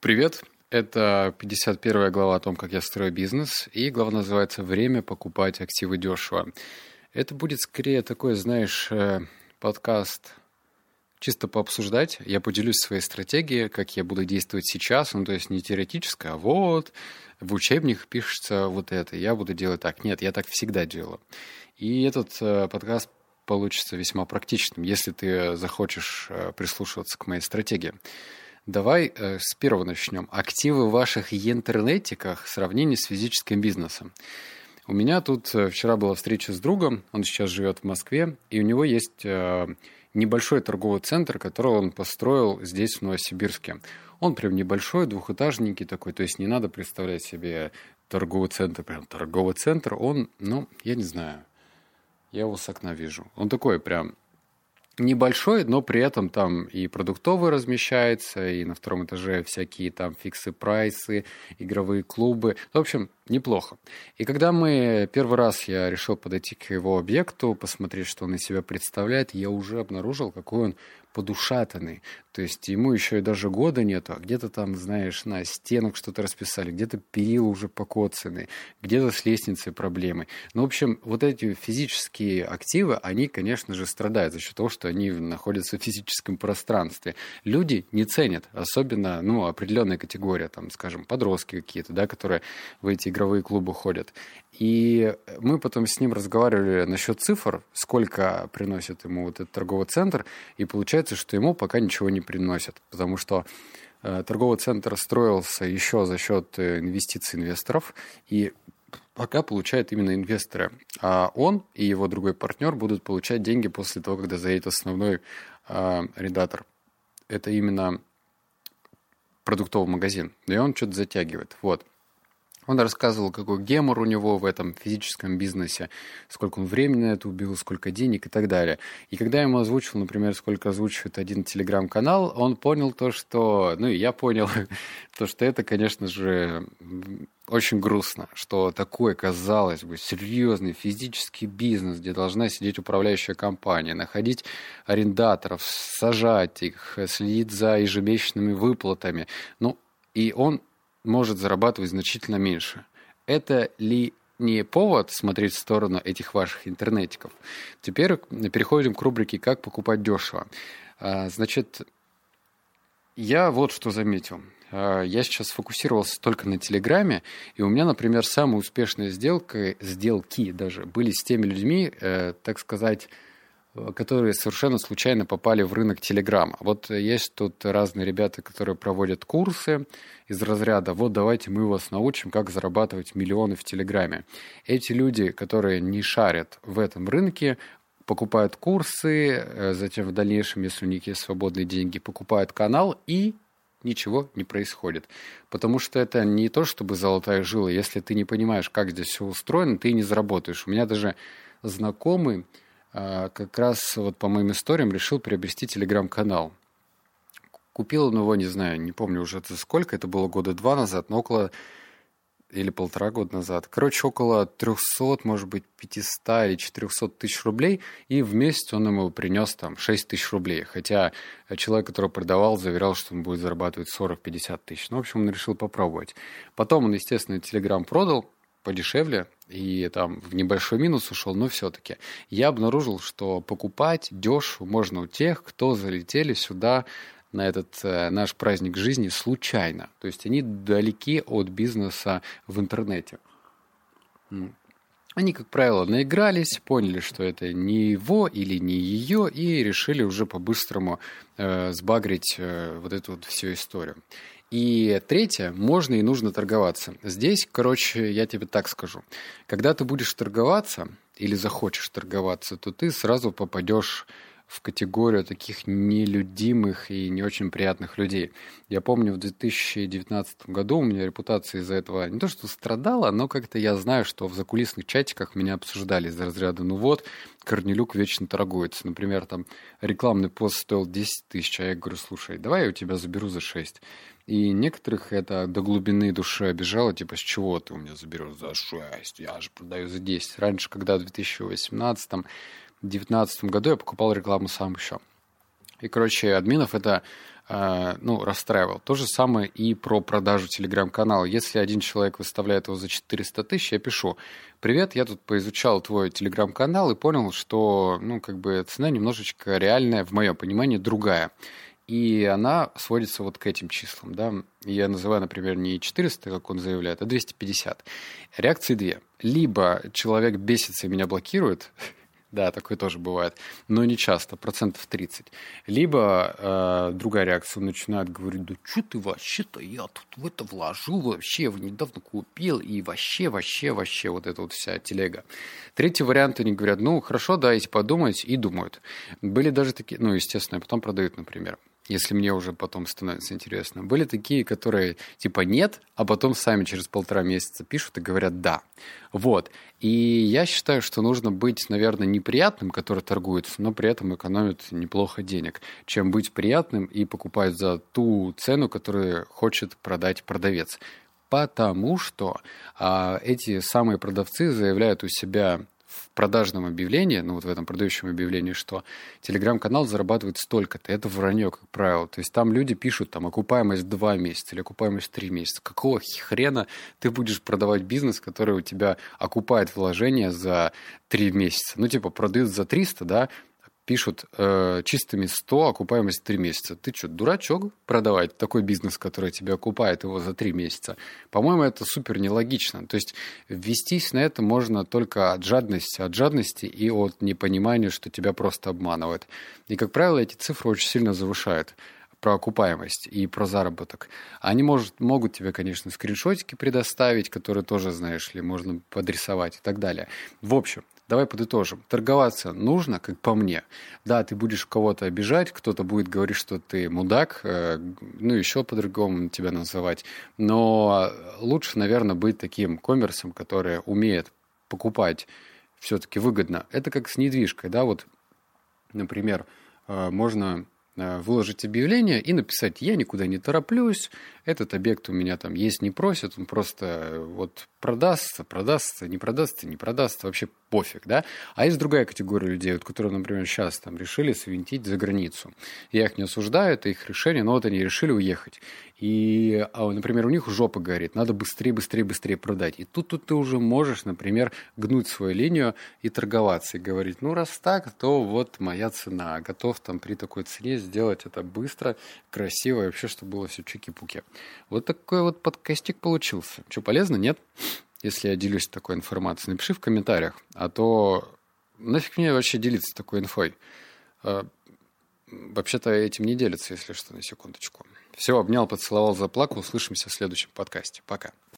Привет, это 51 глава о том, как я строю бизнес, и глава называется «Время покупать активы дешево». Это будет скорее такой, знаешь, э, подкаст чисто пообсуждать. Я поделюсь своей стратегией, как я буду действовать сейчас, ну то есть не теоретическое, а вот в учебниках пишется вот это, я буду делать так. Нет, я так всегда делаю. И этот э, подкаст получится весьма практичным, если ты захочешь э, прислушиваться к моей стратегии. Давай э, с первого начнем. Активы в ваших интернетиках в сравнении с физическим бизнесом. У меня тут э, вчера была встреча с другом, он сейчас живет в Москве, и у него есть э, небольшой торговый центр, который он построил здесь, в Новосибирске. Он прям небольшой, двухэтажненький такой, то есть не надо представлять себе торговый центр, прям торговый центр. Он, ну, я не знаю, я его с окна вижу. Он такой прям небольшой, но при этом там и продуктовый размещается, и на втором этаже всякие там фиксы прайсы, игровые клубы. В общем, неплохо. И когда мы первый раз я решил подойти к его объекту, посмотреть, что он из себя представляет, я уже обнаружил, какой он подушатанный. То есть ему еще и даже года нету, а где-то там, знаешь, на стенах что-то расписали, где-то перила уже покоцаны, где-то с лестницей проблемы. Ну, в общем, вот эти физические активы, они, конечно же, страдают за счет того, что они находятся в физическом пространстве. Люди не ценят, особенно, ну, определенная категория, там, скажем, подростки какие-то, да, которые в эти игровые клубы ходят. И мы потом с ним разговаривали насчет цифр, сколько приносит ему вот этот торговый центр, и получается, что ему пока ничего не приносят, потому что э, торговый центр строился еще за счет э, инвестиций инвесторов, и пока получают именно инвесторы. А он и его другой партнер будут получать деньги после того, когда заедет основной э, редактор. Это именно продуктовый магазин. И он что-то затягивает. Вот. Он рассказывал, какой гемор у него в этом физическом бизнесе, сколько он времени на это убил, сколько денег и так далее. И когда я ему озвучил, например, сколько озвучивает один телеграм-канал, он понял то, что... Ну, и я понял, то, что это, конечно же, очень грустно, что такой, казалось бы, серьезный физический бизнес, где должна сидеть управляющая компания, находить арендаторов, сажать их, следить за ежемесячными выплатами. Ну, и он может зарабатывать значительно меньше. Это ли не повод смотреть в сторону этих ваших интернетиков? Теперь переходим к рубрике «Как покупать дешево». А, значит, я вот что заметил. А, я сейчас сфокусировался только на Телеграме, и у меня, например, самые успешные сделки, сделки даже были с теми людьми, э, так сказать, которые совершенно случайно попали в рынок Телеграма. Вот есть тут разные ребята, которые проводят курсы из разряда «Вот давайте мы вас научим, как зарабатывать миллионы в Телеграме». Эти люди, которые не шарят в этом рынке, покупают курсы, э, затем в дальнейшем, если у них есть свободные деньги, покупают канал и ничего не происходит. Потому что это не то, чтобы золотая жила. Если ты не понимаешь, как здесь все устроено, ты не заработаешь. У меня даже знакомый, как раз вот по моим историям решил приобрести телеграм-канал. Купил он его, не знаю, не помню уже за сколько, это было года два назад, но около или полтора года назад. Короче, около 300, может быть, 500 или 400 тысяч рублей, и в месяц он ему принес там 6 тысяч рублей. Хотя человек, который продавал, заверял, что он будет зарабатывать 40-50 тысяч. Ну, в общем, он решил попробовать. Потом он, естественно, Телеграм продал, подешевле, и там в небольшой минус ушел, но все-таки я обнаружил, что покупать дешево можно у тех, кто залетели сюда на этот э, наш праздник жизни случайно. То есть они далеки от бизнеса в интернете. Они, как правило, наигрались, поняли, что это не его или не ее, и решили уже по-быстрому э, сбагрить э, вот эту вот всю историю. И третье, можно и нужно торговаться. Здесь, короче, я тебе так скажу. Когда ты будешь торговаться или захочешь торговаться, то ты сразу попадешь в категорию таких нелюдимых и не очень приятных людей. Я помню, в 2019 году у меня репутация из-за этого не то что страдала, но как-то я знаю, что в закулисных чатиках меня обсуждали из разряда «ну вот, Корнелюк вечно торгуется». Например, там рекламный пост стоил 10 тысяч, а я говорю, слушай, давай я у тебя заберу за 6. И некоторых это до глубины души обижало, типа, с чего ты у меня заберешь за 6, я же продаю за 10. Раньше, когда в 2018 2019 году я покупал рекламу сам еще. И, короче, админов это э, ну, расстраивал. То же самое и про продажу телеграм-канала. Если один человек выставляет его за 400 тысяч, я пишу, привет, я тут поизучал твой телеграм-канал и понял, что, ну, как бы цена немножечко реальная, в моем понимании, другая. И она сводится вот к этим числам. Да? Я называю, например, не 400, как он заявляет, а 250. Реакции две. Либо человек бесится и меня блокирует, да, такое тоже бывает, но не часто, процентов 30. Либо э, другая реакция, начинает говорить, да что ты вообще-то, я тут в это вложил, вообще его недавно купил, и вообще, вообще, вообще вот эта вот вся телега. Третий вариант, они говорят, ну, хорошо, дайте подумать, и думают. Были даже такие, ну, естественно, потом продают, например если мне уже потом становится интересно. Были такие, которые типа нет, а потом сами через полтора месяца пишут и говорят да. Вот. И я считаю, что нужно быть, наверное, неприятным, который торгует, но при этом экономит неплохо денег, чем быть приятным и покупать за ту цену, которую хочет продать продавец. Потому что а, эти самые продавцы заявляют у себя в продажном объявлении, ну вот в этом продающем объявлении, что телеграм-канал зарабатывает столько-то. Это вранье, как правило. То есть там люди пишут там окупаемость 2 месяца или окупаемость 3 месяца. Какого хрена ты будешь продавать бизнес, который у тебя окупает вложение за 3 месяца? Ну типа продают за 300, да, пишут э, чистыми 100, окупаемость 3 месяца. Ты что, дурачок продавать такой бизнес, который тебе окупает его за 3 месяца? По-моему, это супер нелогично. То есть ввестись на это можно только от жадности, от жадности и от непонимания, что тебя просто обманывают. И, как правило, эти цифры очень сильно завышают про окупаемость и про заработок. Они может, могут тебе, конечно, скриншотики предоставить, которые тоже, знаешь ли, можно подрисовать и так далее. В общем, Давай подытожим. Торговаться нужно, как по мне. Да, ты будешь кого-то обижать, кто-то будет говорить, что ты мудак, э, ну, еще по-другому тебя называть. Но лучше, наверное, быть таким коммерсом, который умеет покупать все-таки выгодно. Это как с недвижкой, да, вот, например, э, можно выложить объявление и написать «Я никуда не тороплюсь, этот объект у меня там есть, не просит, он просто вот продастся, продастся, не продастся, не продастся, вообще пофиг, да. А есть другая категория людей, вот, которые, например, сейчас там решили свинтить за границу. Я их не осуждаю, это их решение, но вот они решили уехать. И, а, например, у них жопа горит, надо быстрее, быстрее, быстрее продать. И тут, тут ты уже можешь, например, гнуть свою линию и торговаться, и говорить, ну, раз так, то вот моя цена. Готов там при такой цене сделать это быстро, красиво, и вообще, чтобы было все чики-пуки. Вот такой вот подкастик получился. Что, полезно? Нет? если я делюсь такой информацией, напиши в комментариях, а то нафиг мне вообще делиться такой инфой. А, вообще-то этим не делится, если что, на секундочку. Все, обнял, поцеловал, заплакал. Услышимся в следующем подкасте. Пока.